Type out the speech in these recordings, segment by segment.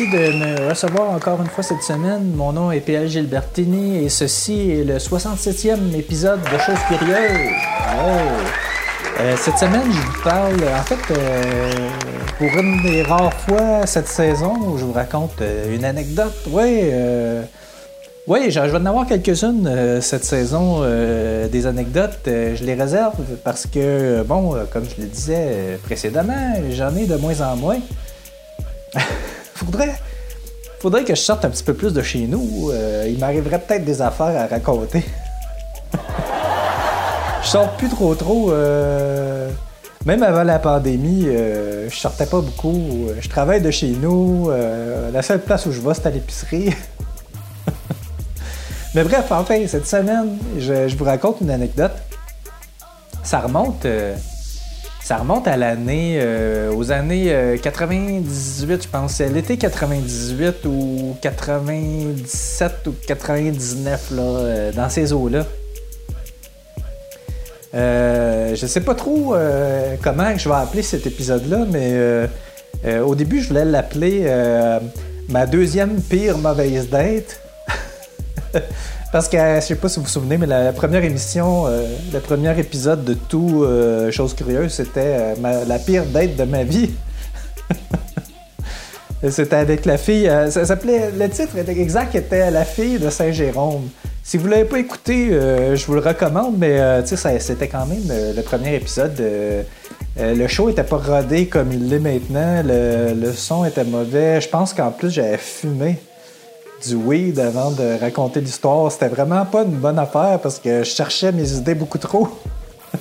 De me recevoir encore une fois cette semaine. Mon nom est PL Gilbertini et ceci est le 67e épisode de Choses Curieuses. Euh, cette semaine, je vous parle, en fait, euh, pour une des rares fois cette saison où je vous raconte euh, une anecdote. Oui, oui, je vais en avoir quelques-unes cette saison, des anecdotes. je les réserve parce que, bon, comme je le disais précédemment, j'en ai de moins en moins. faudrait, faudrait que je sorte un petit peu plus de chez nous. il m'arriverait peut-être des affaires à raconter. je sors plus trop trop. Euh, même avant la pandémie, euh, je sortais pas beaucoup. Je travaille de chez nous. Euh, la seule place où je vais, c'est à l'épicerie. Mais bref, enfin, cette semaine, je, vous raconte une anecdote. Ça remonte, ça remonte à l'année, aux années 98, je pense. L'été 98 ou 97 ou 99, là, dans ces eaux-là. Euh, je sais pas trop euh, comment je vais appeler cet épisode-là, mais euh, au début, je voulais l'appeler ma deuxième pire mauvaise date. Parce que je sais pas si vous vous souvenez, mais la, première émission, le premier épisode de tout Chose Curieuse, c'était la pire date de ma vie. c'était avec la fille. ça s'appelait. Le titre exact était La fille de Saint-Jérôme. Si vous l'avez pas écouté, euh, je vous le recommande, mais euh, c'était quand même euh, le premier épisode. le show était pas rodé comme il l'est maintenant. Le, son était mauvais. Je pense qu'en plus, j'avais fumé du weed avant de raconter l'histoire. C'était vraiment pas une bonne affaire parce que je cherchais mes idées beaucoup trop.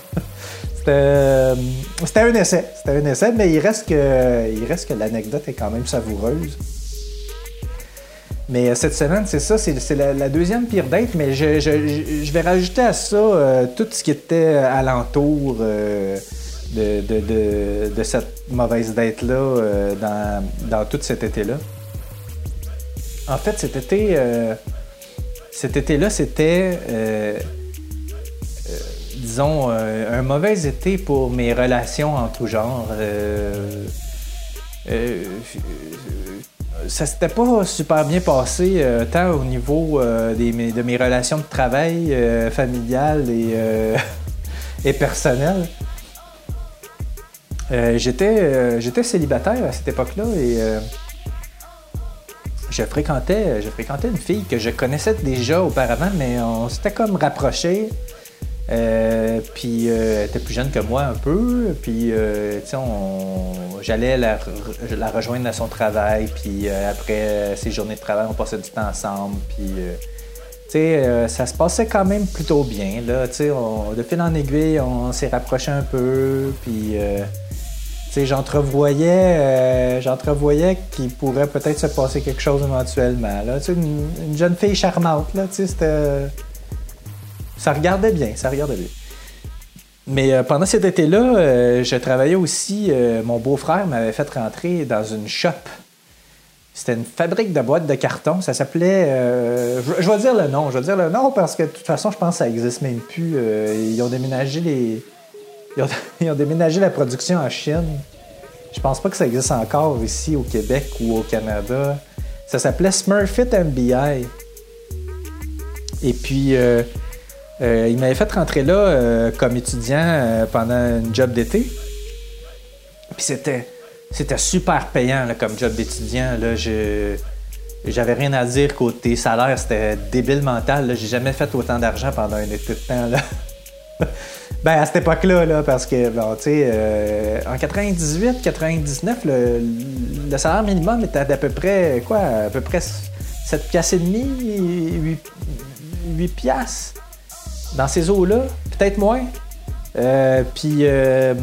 c'était un essai. C'était un essai, mais il reste que, l'anecdote est quand même savoureuse. Mais euh, cette semaine, c'est ça, c'est la, deuxième pire date, mais je, vais rajouter à ça euh, tout ce qui était alentour euh, de, cette mauvaise date-là dans, tout cet été-là. En fait, cet été, cet été-là, c'était, disons, un mauvais été pour mes relations en tout genre ça s'était pas super bien passé, euh, tant au niveau euh, de mes relations de travail euh, familiales et, et personnelles. j'étais, j'étais célibataire à cette époque-là et je fréquentais, je fréquentais une fille que je connaissais déjà auparavant, mais on s'était comme rapprochés. Euh, puis euh, elle était plus jeune que moi un peu. Puis euh, sais, j'allais la, rejoindre à son travail. Puis après ses journées de travail, on passait du temps ensemble. Puis ça se passait quand même plutôt bien. Là, sais, de fil en aiguille, on s'est rapproché un peu. Puis tu sais, j'entrevoyais, j'entrevoyais qu'il pourrait peut-être se passer quelque chose éventuellement. Là, une, une jeune fille charmante. Là, ça regardait bien, ça regardait bien. Mais euh, pendant cet été-là, euh, je travaillais aussi. Euh, mon beau-frère m'avait fait rentrer dans une shop. C'était une fabrique de boîtes de carton. Ça s'appelait. Je, vais dire le nom. Je vais dire le nom parce que de toute façon, je pense que ça n'existe même plus. ils ont déménagé les. Ils ont, déménagé la production en Chine. Je pense pas que ça existe encore ici au Québec ou au Canada. Ça s'appelait Smurfit MBI. Et puis. Euh, il m'avait fait rentrer là euh, comme étudiant euh, pendant une job d'été. Puis c'était, c'était super payant comme job d'étudiant. Là, j'avais rien à dire côté salaire, c'était débile mental. J'ai jamais fait autant d'argent pendant un été de temps. Là. ben à cette époque-là, là, parce que tu sais, en 98, 99, le, salaire minimum était d'à peu près quoi, à peu près 7 piastres et demi, 8, 8 piastres dans ces eaux-là, peut-être moins. Euh, puis euh,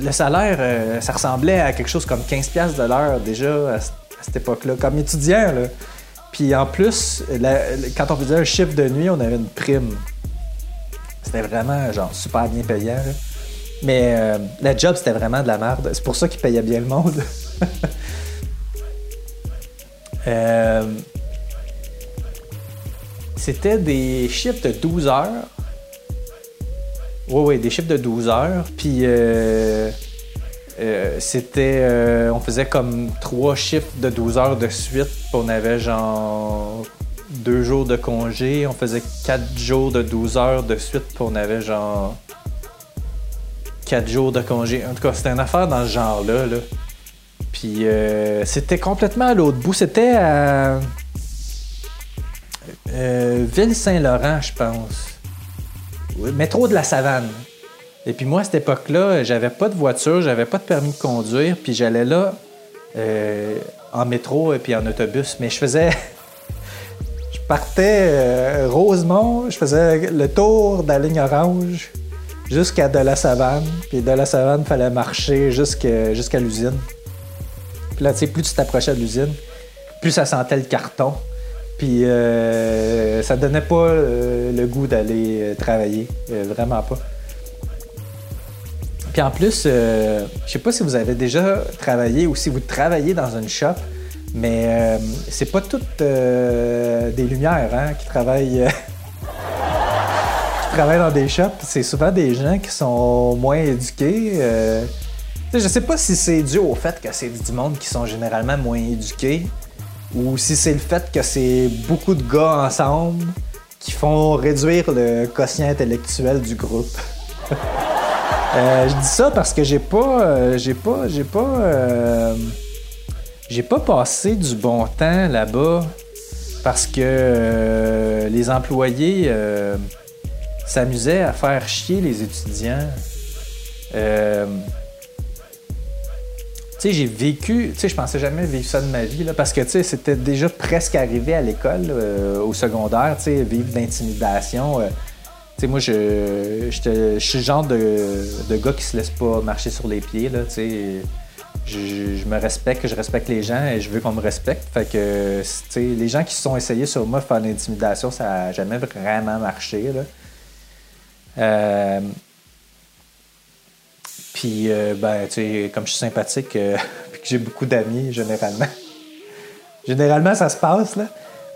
le salaire, euh, ça ressemblait à quelque chose comme 15$ de l'heure déjà à, cette époque-là, comme étudiant. Puis en plus, quand on faisait un chiffre de nuit, on avait une prime. C'était vraiment genre super bien payant. Mais la job, c'était vraiment de la merde. C'est pour ça qu'ils payaient bien le monde. c'était des chiffres de 12 heures oui, oui, des chiffres de 12 heures. Puis, euh, euh, c'était. euh, on faisait comme trois chiffres de 12 heures de suite. On avait genre deux jours de congé. On faisait quatre jours de 12 heures de suite. Puis on avait genre quatre jours de congé. En tout cas, c'était une affaire dans ce genre-là. Là. Puis euh, c'était complètement à l'autre bout. C'était à euh, Ville-Saint-Laurent, je pense. Oui, Métro de la Savane. Et puis moi, à cette époque-là, j'avais pas de voiture, j'avais pas de permis de conduire, puis j'allais là euh, en métro et puis en autobus. Mais je faisais. Partais euh, Rosemont, je faisais le tour de la ligne orange jusqu'à de la Savane. Puis de la Savane, il fallait marcher jusqu'à l'usine. Puis là, tu sais, plus tu t'approchais de l'usine, plus ça sentait le carton. Puis euh, ça donnait pas euh, le goût d'aller euh, travailler. Vraiment pas. Puis en plus, je sais pas si vous avez déjà travaillé ou si vous travaillez dans une shop, mais euh, c'est pas toutes euh, des lumières hein, qui travaillent. euh, travaillent dans des shops. C'est souvent des gens qui sont moins éduqués. je sais pas si c'est dû au fait que c'est du monde qui sont généralement moins éduqués ou si c'est le fait que c'est beaucoup de gars ensemble qui font réduire le quotient intellectuel du groupe. Je dis ça parce que j'ai pas, j'ai pas, j'ai pas, j'ai pas passé du bon temps là-bas parce que euh, les employés euh, s'amusaient à faire chier les étudiants. Euh, tu sais, j'ai vécu, tu sais, je pensais jamais vivre ça de ma vie, là, parce que, tu sais, c'était déjà presque arrivé à l'école, au secondaire, tu sais, vivre d'intimidation. tu sais, moi, je, j'étais- je suis le genre de, de gars qui se laisse pas marcher sur les pieds, là, tu sais. Je, me respecte, je respecte les gens et je veux qu'on me respecte. Fait que, les gens qui se sont essayés sur moi faire l'intimidation, ça n'a jamais vraiment marché, là. Euh, puis, euh, ben, comme je suis sympathique, euh, puis que j'ai beaucoup d'amis, généralement. généralement, ça se passe, là.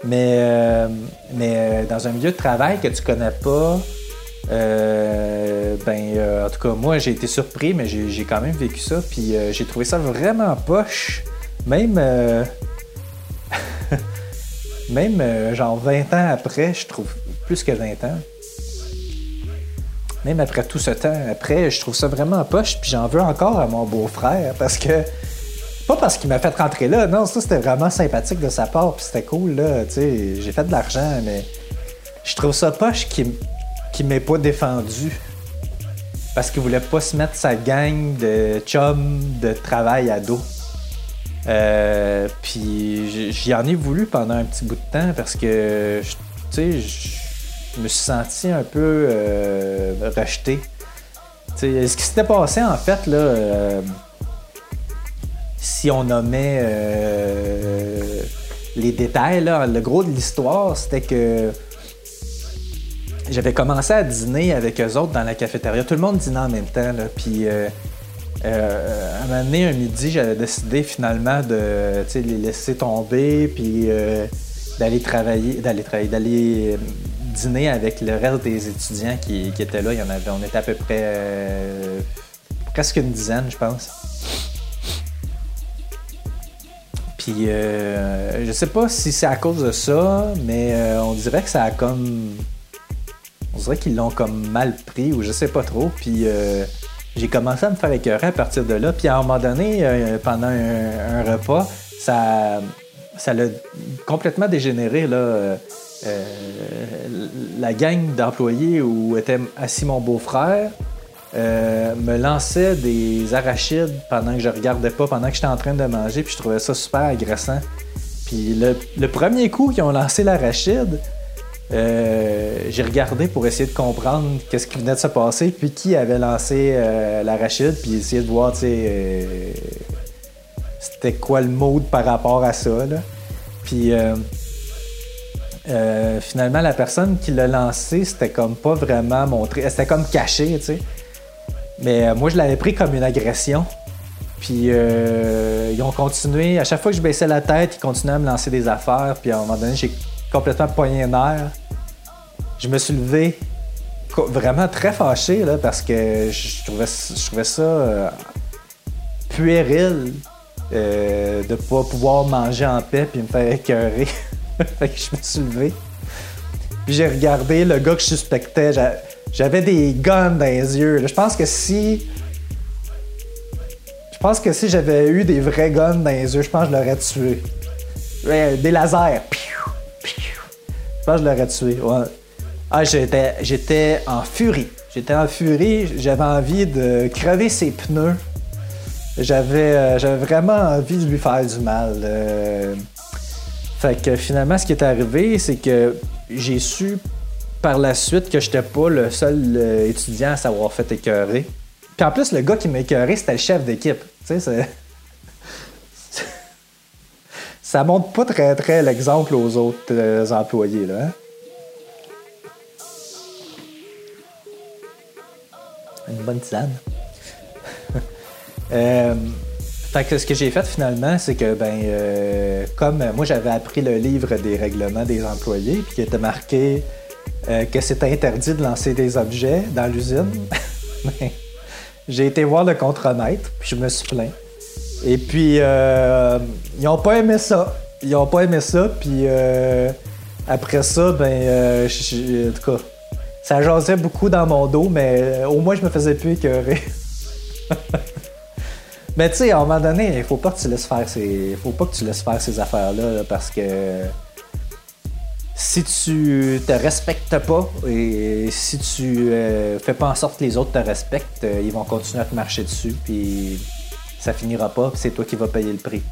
Mais, euh, mais dans un milieu de travail que tu connais pas, euh, ben, euh, en tout cas, moi, j'ai été surpris, mais j'ai quand même vécu ça. Puis, euh, j'ai trouvé ça vraiment poche. Même, euh, même genre 20 ans après, je trouve plus que 20 ans même après tout ce temps après, je trouve ça vraiment poche, puis j'en veux encore à mon beau-frère parce que. Pas parce qu'il m'a fait rentrer là, non, ça c'était vraiment sympathique de sa part, puis c'était cool, là, tu sais, j'ai fait de l'argent, mais je trouve ça poche qu'il qu'il m'ait pas défendu. Parce qu'il voulait pas se mettre sa gang de chums de travail à dos. Euh, puis j'y en ai voulu pendant un petit bout de temps parce que, tu sais, je me suis senti un peu euh, rejeté. Ce qui s'était passé en fait, là, euh, si on nommait euh, les détails, le gros de l'histoire, c'était que j'avais commencé à dîner avec eux autres dans la cafétéria. Tout le monde dînait en même temps. Puis euh, euh, à un moment donné, un midi, j'avais décidé finalement de les laisser tomber, puis euh, d'aller travailler, d'aller euh, dîner avec le reste des étudiants qui, étaient là. On était à peu près euh, presque une dizaine, je pense. Puis euh, je sais pas si c'est à cause de ça, mais on dirait que ça a comme. Qu'ils l'ont comme mal pris ou je sais pas trop. Puis euh, j'ai commencé à me faire écœurer à partir de là. Puis à un moment donné, euh, pendant un, repas, ça ça l'a complètement dégénéré. Là, euh, la gang d'employés où était assis mon beau-frère me lançait des arachides pendant que je regardais pas, pendant que j'étais en train de manger, puis je trouvais ça super agressant. Puis le premier coup qu'ils ont lancé l'arachide, euh, j'ai regardé pour essayer de comprendre qu'est-ce qui venait de se passer, puis qui avait lancé euh, l'arachide, puis essayer de voir, tu sais, euh, c'était quoi le mode par rapport à ça, là. Puis euh, finalement, la personne qui l'a lancé, c'était comme pas vraiment montré, c'était comme caché, tu sais. Mais moi, je l'avais pris comme une agression. Puis ils ont continué. À chaque fois que je baissais la tête, ils continuaient à me lancer des affaires. Puis à un moment donné, j'ai complètement poigné air. Je me suis levé vraiment très fâché là, parce que je trouvais, ça euh, puéril euh, de pas pouvoir manger en paix puis me faire écœurer. fait que je me suis levé. Puis j'ai regardé le gars que je suspectais. J'avais des guns dans les yeux. Je pense que si. Je pense que si j'avais eu des vrais guns dans les yeux, je pense que je l'aurais tué. Des lasers. Je je l'aurais tué. Ah, j'étais, j'étais en furie. J'étais en furie. J'avais envie de crever ses pneus. J'avais, euh, j'avais vraiment envie de lui faire du mal. Euh. Fait que finalement, ce qui est arrivé, c'est que j'ai su par la suite que j'étais pas le seul euh, étudiant à s'avoir fait écœurer. Puis en plus, le gars qui m'a écœuré, c'était le chef d'équipe. Tu sais, ça montre pas très très l'exemple aux autres employés, là. Hein? Une bonne tisane. Euh, fait que ce que j'ai fait finalement, c'est que ben euh, comme moi j'avais appris le livre des règlements des employés, puis qui était marqué euh, que c'était interdit de lancer des objets dans l'usine, ben, j'ai été voir le contremaître, puis je me suis plaint. Et puis ils ont pas aimé ça. Ils ont pas aimé ça, puis après ça, ben en tout cas, ça jasait beaucoup dans mon dos, mais au moins je me faisais plus écœurer. Mais tu sais, à un moment donné, il faut pas que tu laisses faire ces, faut pas que tu laisses faire ces affaires-là parce que si tu te respectes pas et si tu euh, fais pas en sorte que les autres te respectent, euh, ils vont continuer à te marcher dessus puis ça finira pas, c'est toi qui vas payer le prix.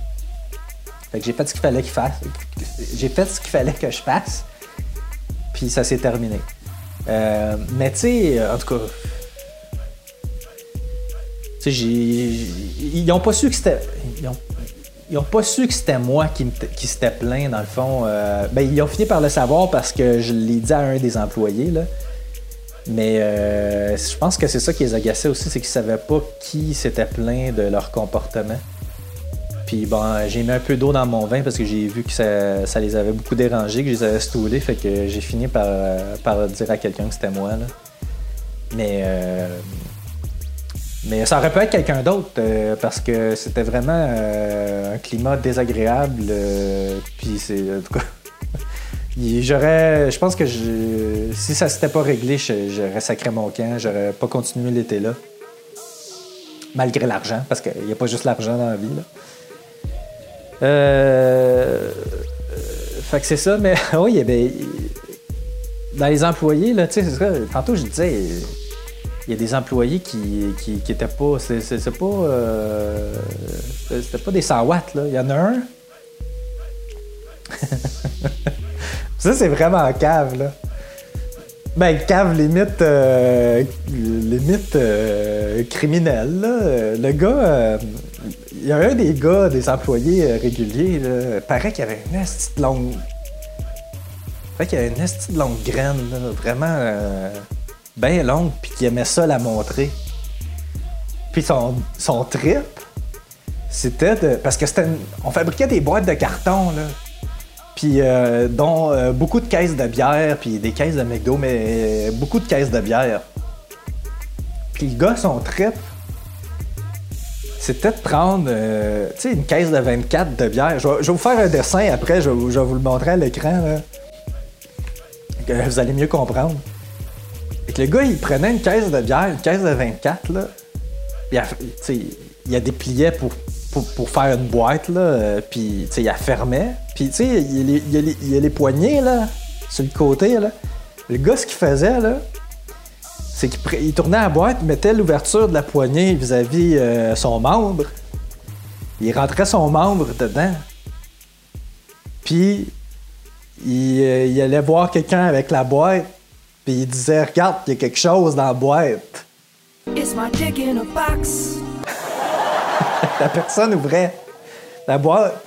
Fait que j'ai fait ce qu'il fallait qu'il fasse. J'ai fait ce qu'il fallait que je fasse. Puis ça s'est terminé. Euh, mais tu sais, en tout cas, ils n'ont pas su que c'était. Ils ont, pas su que c'était moi qui, qui s'était plaint, dans le fond. Euh, ben, ils ont fini par le savoir parce que je l'ai dit à un des employés. Là. Mais euh, je pense que c'est ça qui les agaçait aussi, c'est qu'ils savaient pas qui s'était plaint de leur comportement. Puis bon, j'ai mis un peu d'eau dans mon vin parce que j'ai vu que ça, les avait beaucoup dérangés, que je les avais stoulés, fait que j'ai fini par, par dire à quelqu'un que c'était moi. Mais euh, mais ça aurait pu être quelqu'un d'autre euh, parce que c'était vraiment euh, un climat désagréable. Euh, puis c'est. J'aurais. Je pense que si ça s'était pas réglé, j'aurais sacré mon camp. J'aurais pas continué l'été là. Malgré l'argent, parce qu'il n'y a pas juste l'argent dans la vie. Là. Euh. Fait que c'est ça, mais oui, ben, dans les employés, là, tu sais, c'est ça. Tantôt, je disais il y a des employés qui, qui, étaient pas. C'est pas. Euh, C'était pas des 100 watts, là. Il y en a un. ça, c'est vraiment cave, là. Ben, cave limite. Euh, limite euh, criminel, là. Le gars. Euh, il y a un des gars, des employés réguliers, là, paraît qu'il avait une petite longue. Paraît qu'il avait une petite longue graine, là, vraiment bien longue, puis qui aimait ça la montrer. Puis son, son trip, c'était de. Parce que c'était. On fabriquait des boîtes de carton, là. Puis, euh, dont euh, beaucoup de caisses de bière, puis des caisses de McDo, mais beaucoup de caisses de bière. Puis, le gars, son trip, c'était de prendre, euh, une caisse de 24 de bière. Je vais, vous faire un dessin après, je, vais vous le montrer à l'écran. Vous allez mieux comprendre le gars, il prenait une caisse de bière, une caisse de 24, là. Il, a, il a dépliait pour, pour, faire une boîte, là. Euh, puis, il la fermait. Puis, tu sais, il, il, il, a les poignées, là, sur le côté, là. Le gars, ce qu'il faisait, là, c'est qu'il tournait la boîte, il mettait l'ouverture de la poignée vis-à-vis euh, son membre. Il rentrait son membre dedans. Puis, il, euh, il allait voir quelqu'un avec la boîte. Puis il disait Regarde, il y a quelque chose dans la boîte. la personne ouvrait la boîte,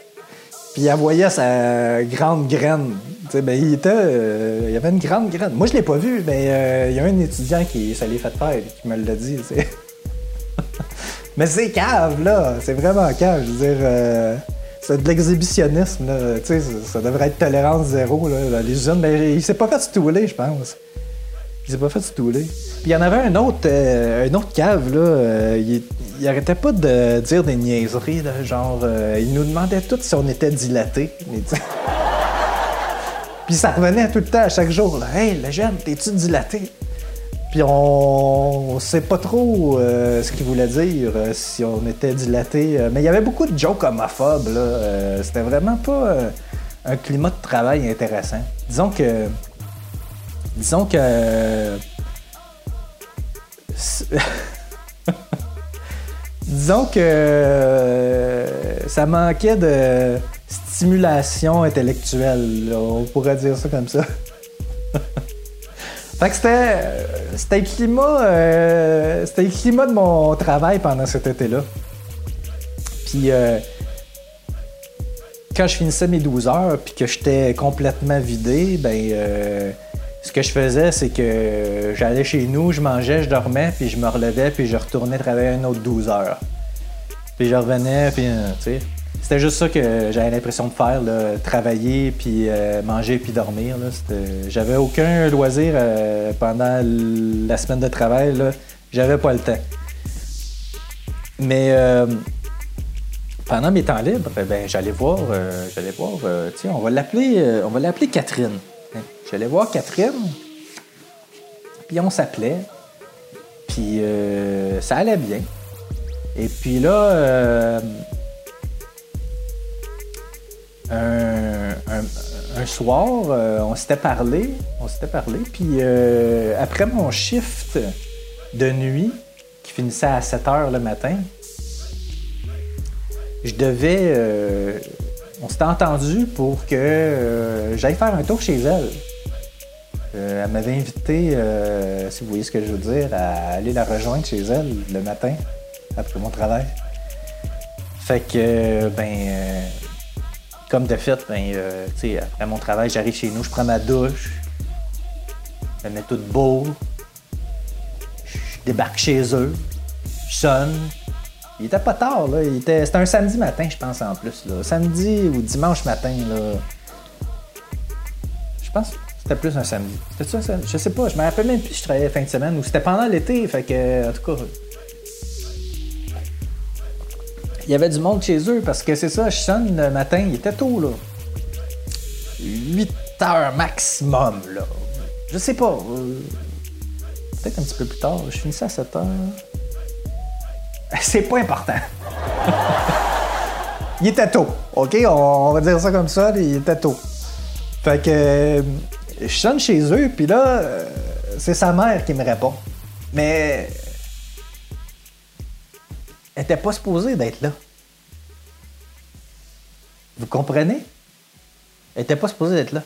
puis il voyait sa grande graine. Ben, il, était, euh, il y avait une grande graine. Moi, je l'ai pas vu, mais euh, il y a un étudiant qui ça l'est fait faire qui me l'a dit. mais c'est cave, là. C'est vraiment cave. Je veux dire. Euh, c'est de l'exhibitionnisme, là. Ça, ça devrait être tolérance zéro là, les usines. Mais il s'est pas fait stouler, je pense. Il s'est pas fait stouler. Puis il y en avait un autre, euh, autre cave, là. euh, il, arrêtait pas de dire des niaiseries, genre, euh, il nous demandait tout si on était dilaté. Puis ça revenait tout le temps, à chaque jour. Hey, le jeune, t'es-tu dilaté? Puis on, on sait pas trop euh, ce qu'il voulait dire, si on était dilaté. Mais il y avait beaucoup de jokes homophobes. Là. C'était vraiment pas un climat de travail intéressant. Disons que. Disons que. Disons que euh, ça manquait de stimulation intellectuelle. On pourrait dire ça comme ça. Fait que c'était, euh, c'était le climat, euh, c'était le climat de mon travail pendant cet été-là. Puis quand je finissais mes 12 heures puis que j'étais complètement vidé, ben ce que je faisais, c'est que j'allais chez nous, je mangeais, je dormais, puis je me relevais, puis je retournais travailler un autre 12 heures. Puis je revenais, puis euh, tu sais. C'était juste ça que j'avais l'impression de faire, là, travailler, puis euh, manger, puis dormir. J'avais aucun loisir euh, pendant la semaine de travail. J'avais pas le temps. Mais pendant mes temps libres, ben, j'allais voir, j'allais voir, on va l'appeler, on va l'appeler Catherine. Hein. J'allais voir Catherine, puis on s'appelait, puis euh, ça allait bien. Et puis là, euh, un, soir, euh, on s'était parlé, on s'était parlé, puis après mon shift de nuit, qui finissait à 7 heures le matin, je devais. On s'était entendu pour que euh, j'aille faire un tour chez elle. Euh, elle m'avait invité, euh, si vous voyez ce que je veux dire, à aller la rejoindre chez elle le matin, après mon travail. Fait que, ben, comme de fait, ben, tu sais, après mon travail, j'arrive chez nous, je prends ma douche, je me mets tout beau, je débarque chez eux, je sonne. Il était pas tard, là. C'était un samedi matin, je pense, en plus. Là. Samedi ou dimanche matin, là. Je pense que c'était plus un samedi. C'était un samedi? Je sais pas, je me rappelle même plus si je travaillais fin de semaine ou c'était pendant l'été, fait que, en tout cas. Il y avait du monde chez eux parce que c'est ça, je sonne le matin, il était tôt, là. 8 heures maximum, là. Je sais pas. euh, Peut-être un petit peu plus tard. Je finissais à 7 heures. C'est pas important. il était tôt, OK? On, va dire ça comme ça, il était tôt. Fait que euh, je sonne chez eux, puis là, euh, c'est sa mère qui me répond. Mais elle était pas supposée d'être là. Vous comprenez? Elle était pas supposée d'être là.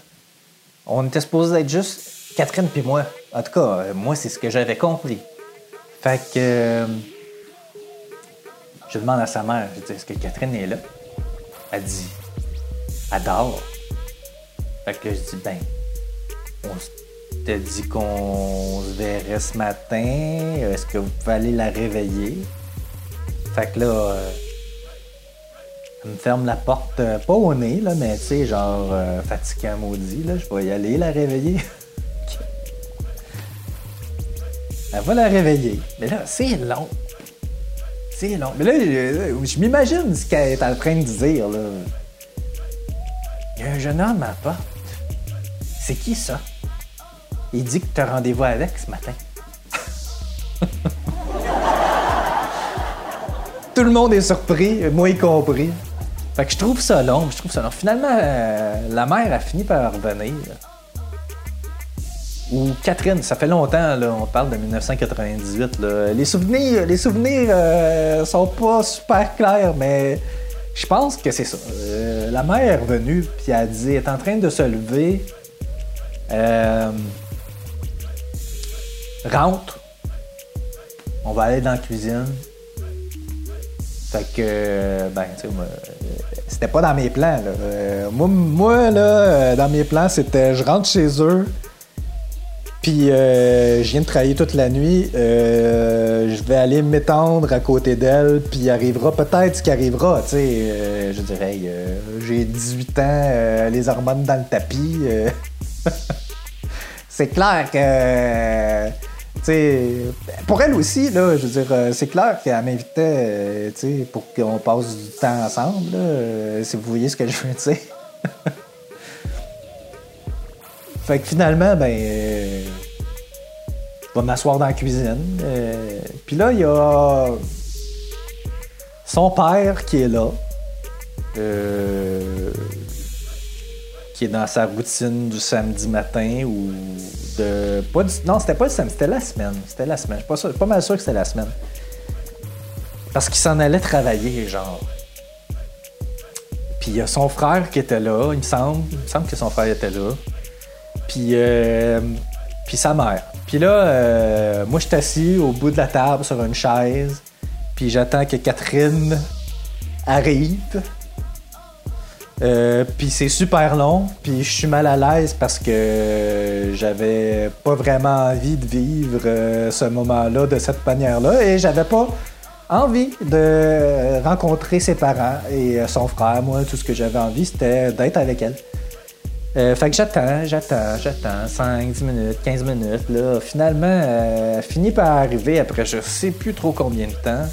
On était supposé être juste Catherine puis moi. En tout cas, euh, moi, c'est ce que j'avais compris. Fait que. Je demande à sa mère, je dis, est-ce que Catherine est là? Elle dit, elle dort. Fait que je dis, ben, on s'était dit qu'on se verrait ce matin. Est-ce que vous pouvez aller la réveiller? Fait que là, euh, elle me ferme la porte, euh, pas au nez, là, mais tu sais, genre euh, fatiguant maudit, là, je vais y aller la réveiller. Elle va la réveiller. Mais là, c'est long. Mais là, je, je m'imagine ce qu'elle est en train de dire, là. Il y a un jeune homme à porte. C'est qui ça? Il dit que tu as rendez-vous avec ce matin. Tout le monde est surpris, moi y compris. Fait que je trouve ça long, je trouve ça long. Finalement, euh, la mère a fini par revenir. Ou Catherine, ça fait longtemps, on parle de 1998. là. Les souvenirs, les souvenirs euh, sont pas super clairs, mais je pense que c'est ça. Euh, la mère est revenue, puis elle dit, elle est en train de se lever. Euh, rentre. On va aller dans la cuisine. Fait que, ben, tu sais, euh, c'était pas dans mes plans, moi, moi, là, dans mes plans, c'était je rentre chez eux, puis euh, je viens de travailler toute la nuit, euh, je vais aller m'étendre à côté d'elle, puis arrivera peut-être ce qui arrivera, tu sais. euh, je dirais, euh, j'ai 18 ans, les hormones dans le tapis. C'est clair que euh, sais, pour elle aussi, là, je veux dire, c'est clair qu'elle m'invitait tu sais, pour qu'on passe du temps ensemble, là, si vous voyez ce que je veux dire. fait que finalement, ben, euh, je vais m'asseoir dans la cuisine. euh, Puis là, il y a son père qui est là. Euh, qui est dans sa routine du samedi matin ou de. Pas non, c'était pas le samedi, c'était la semaine. C'était la semaine. Je suis pas, pas mal sûr que c'était la semaine. Parce qu'il s'en allait travailler, genre. Puis il y a son frère qui était là, il me semble. Il me semble que son frère était là. Puis, euh, puis sa mère. Puis là, euh, moi, je suis assis au bout de la table sur une chaise. Puis j'attends que Catherine arrive. Euh, puis c'est super long, puis je suis mal à l'aise parce que j'avais pas vraiment envie de vivre ce moment-là de cette manière-là et j'avais pas envie de rencontrer ses parents et son frère. Moi, tout ce que j'avais envie, c'était d'être avec elle. Euh, fait que j'attends, j'attends, j'attends, 5, 10 minutes, 15 minutes. Là. Finalement, euh, finit par arriver après je sais plus trop combien de temps.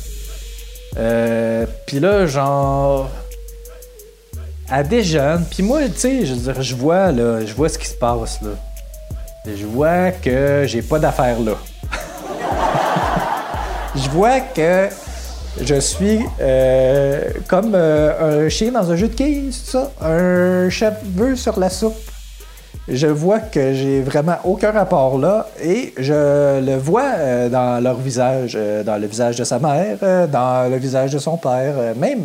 Euh, puis là, genre, elle déjeune. Puis moi, tu sais, je veux dire, je vois, là, je vois ce qui se passe, là. Je vois que j'ai pas d'affaires là. je vois que je suis euh, comme euh, un chien dans un jeu de quilles, c'est ça? Un cheveu sur la soupe. Je vois que j'ai vraiment aucun rapport là et je le vois euh, dans leur visage, dans le visage de sa mère, dans le visage de son père, même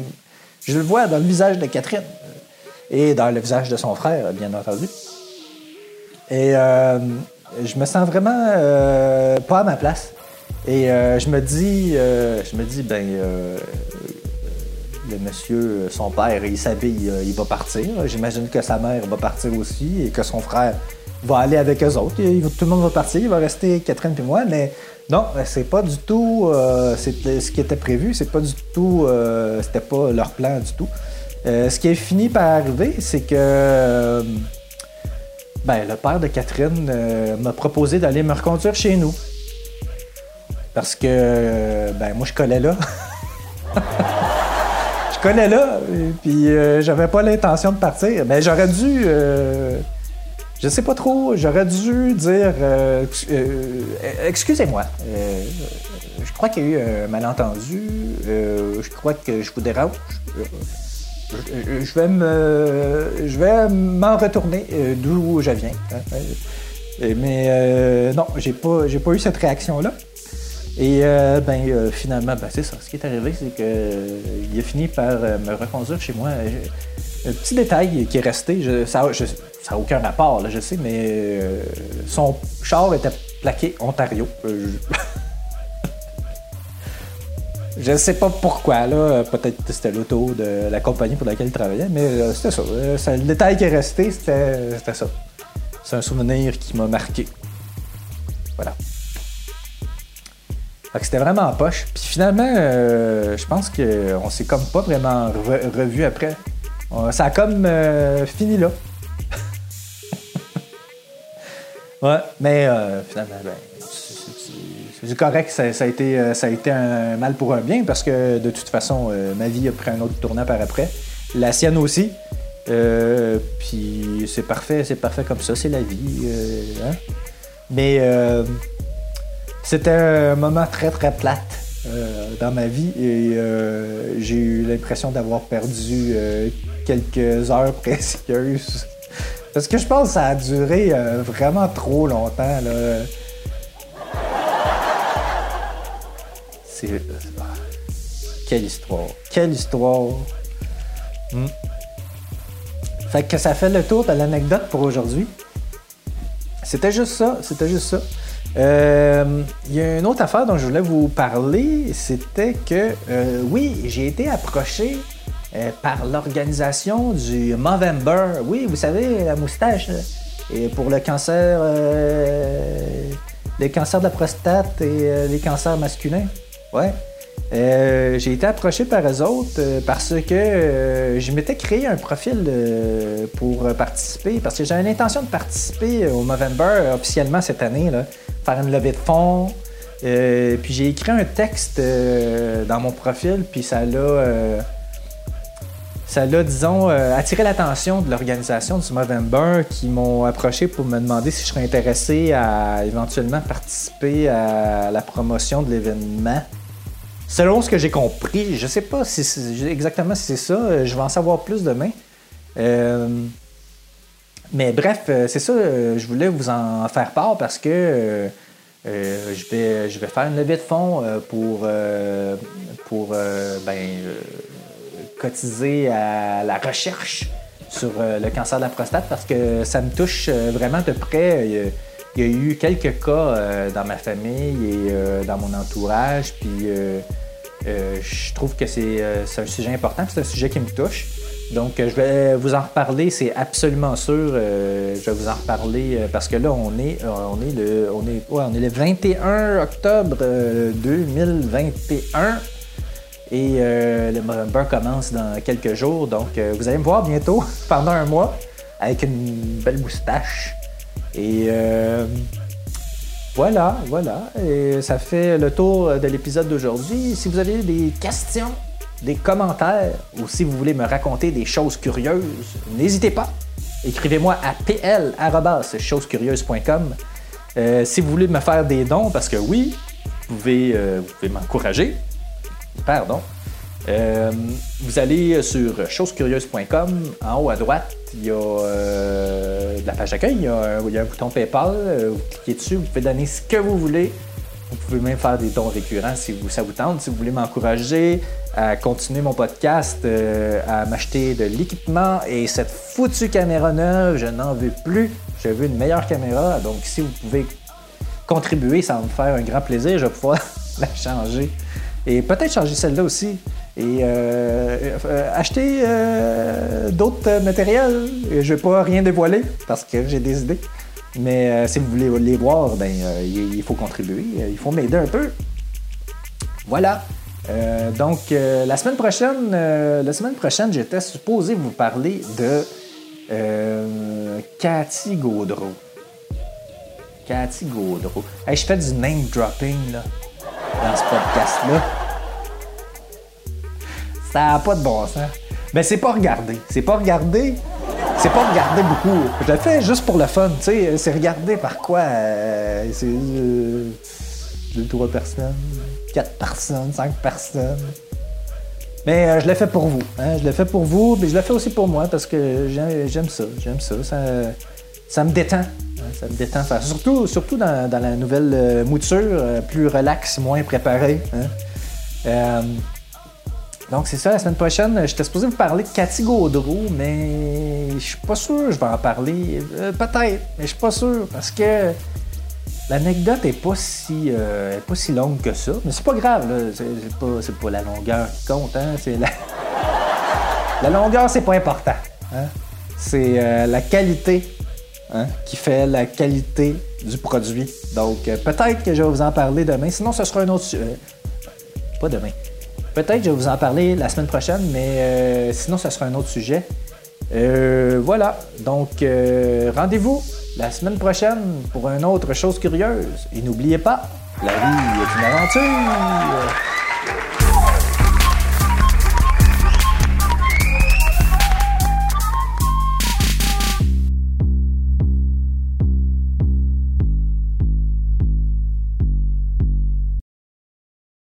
je le vois dans le visage de Catherine et dans le visage de son frère, bien entendu. Et je me sens vraiment pas à ma place. Et euh, je me dis, euh, je me dis, ben, euh, le monsieur, son père, il s'habille, euh, il va partir. J'imagine que sa mère va partir aussi et que son frère va aller avec eux autres. Tout le monde va partir, il va rester Catherine et moi, mais non, c'est pas du tout ce qui était prévu, c'est pas du tout, c'était pas leur plan du tout. Ce qui est fini par arriver, c'est que ben, le père de Catherine m'a proposé d'aller me reconduire chez nous. Parce que, ben, moi, je collais là. je collais là, puis euh, j'avais pas l'intention de partir. Mais j'aurais dû. euh, je sais pas trop, j'aurais dû dire. euh, euh, Excusez-moi. euh, je crois qu'il y a eu un malentendu. je crois que je vous dérange. Je, vais me, je vais m'en retourner d'où je viens. hein, mais non, j'ai pas, j'ai pas eu cette réaction-là. Et euh, ben euh, finalement, ben, c'est ça. Ce qui est arrivé, c'est que euh, a fini par euh, me reconduire chez moi. Un petit détail qui est resté, je- ça n'a aucun rapport, je sais, mais son char était plaqué Ontario. Je... Je sais pas pourquoi, là. Peut-être que c'était l'auto de la compagnie pour laquelle il travaillait, mais c'était ça. Le détail qui est resté, c'était ça. C'est un souvenir qui m'a marqué. Voilà. Fait que c'était vraiment en poche. Puis finalement, euh, je pense qu'on s'est comme pas vraiment re- revu après. Ça a comme euh, fini là. ouais, mais euh, finalement, ben, c'est- correct. Ça, a été, euh, ça a été un mal pour un bien parce que de toute façon, ma vie a pris un autre tournant par après. La sienne aussi. Puis c'est parfait, c'est parfait comme ça, c'est la vie. hein. Mais c'était un moment très très plate euh, dans ma vie et euh, j'ai eu l'impression d'avoir perdu euh, quelques heures précieuses. Parce que je pense que ça a duré vraiment trop longtemps. Là. C'est. quelle histoire! Quelle histoire! Hmm. Fait que ça fait le tour de l'anecdote pour aujourd'hui. C'était juste ça, c'était juste ça. Euh, Il y a une autre affaire dont je voulais vous parler, c'était que, euh, oui, j'ai été approché euh, par l'organisation du Movember. Oui, vous savez, la moustache, et pour le cancer, les cancers de la prostate et les cancers masculins. Ouais. J'ai été approché par eux autres parce que je m'étais créé un profil pour participer, parce que j'avais l'intention de participer au Movember officiellement cette année. Là. Faire une levée de fonds. Euh, puis j'ai écrit un texte euh, dans mon profil, puis ça l'a, euh, ça l'a, disons, attiré l'attention de l'organisation du Movember qui m'ont approché pour me demander si je serais intéressé à éventuellement participer à la promotion de l'événement. Selon ce que j'ai compris, je sais pas si exactement si c'est ça, je vais en savoir plus demain. Mais bref, c'est ça, je voulais vous en faire part parce que euh, je, vais, je vais faire une levée de fonds euh, pour, euh, pour ben, cotiser à la recherche sur le cancer de la prostate parce que ça me touche vraiment de près. Il y a, eu quelques cas dans ma famille et dans mon entourage, puis je trouve que c'est un sujet important, c'est un sujet qui me touche. Donc, euh, je vais vous en reparler, c'est absolument sûr. Euh, je vais vous en reparler euh, parce que là, on est, on est, le, on est, on est le 21 octobre 2021 et le November commence dans quelques jours. Donc, vous allez me voir bientôt, pendant un mois, avec une belle moustache. Et voilà, voilà. Et ça fait le tour de l'épisode d'aujourd'hui. Si vous avez des questions, des commentaires ou si vous voulez me raconter des choses curieuses, n'hésitez pas. Écrivez-moi à pl.chosescurieuses.com euh, si vous voulez me faire des dons, parce que oui, vous pouvez, euh, m'encourager. Pardon. Euh, vous allez sur chosescurieuses.com. En haut à droite, il y a la page d'accueil, il, y a un bouton PayPal. vous cliquez dessus, vous pouvez donner ce que vous voulez. Vous pouvez même faire des dons récurrents si vous, ça vous tente. Si vous voulez m'encourager à continuer mon podcast, euh, à m'acheter de l'équipement et cette foutue caméra neuve, je n'en veux plus. Je veux une meilleure caméra. Donc, si vous pouvez contribuer, ça me faire un grand plaisir. Je vais pouvoir la changer. Et peut-être changer celle-là aussi. Et euh, euh, acheter d'autres matériels. Je ne vais pas rien dévoiler parce que j'ai des idées. Mais si vous voulez les voir, ben, il faut contribuer, il faut m'aider un peu. Voilà. Donc, la semaine prochaine, la semaine prochaine, j'étais supposé vous parler de Cathy Gaudreau. Cathy Gaudreau. je fais du name dropping là, dans ce podcast-là. Ça n'a pas de bon sens. Mais c'est pas regardé. C'est pas regardé c'est pas regarder beaucoup. Je le fais juste pour le fun. C'est regarder par quoi? Euh, euh, deux, trois personnes, quatre personnes, cinq personnes. Mais euh, je le fais pour vous. Hein? Je le fais pour vous, mais je le fais aussi pour moi parce que j'aime ça. J'aime ça. ça. me détend. Hein? Ça me détend. Surtout, surtout dans, la nouvelle mouture, plus relax, moins préparé. Hein? Donc, c'est ça, la semaine prochaine, j'étais supposé vous parler de Cathy Gaudreau, mais je suis pas sûr je vais en parler. Euh, peut-être, mais je suis pas sûr parce que l'anecdote est pas si euh, pas si longue que ça. Mais c'est pas grave. C'est, pas, pas la longueur qui compte, hein. C'est la... la longueur, c'est pas important. Hein? C'est euh, la qualité hein, qui fait la qualité du produit. Donc, peut-être que je vais vous en parler demain. Sinon, ce sera un autre. pas demain. Peut-être que je vais vous en parler la semaine prochaine, mais euh, sinon, ce sera un autre sujet. Euh, voilà. Donc, euh, rendez-vous la semaine prochaine pour une autre chose curieuse. Et n'oubliez pas, la vie est une aventure.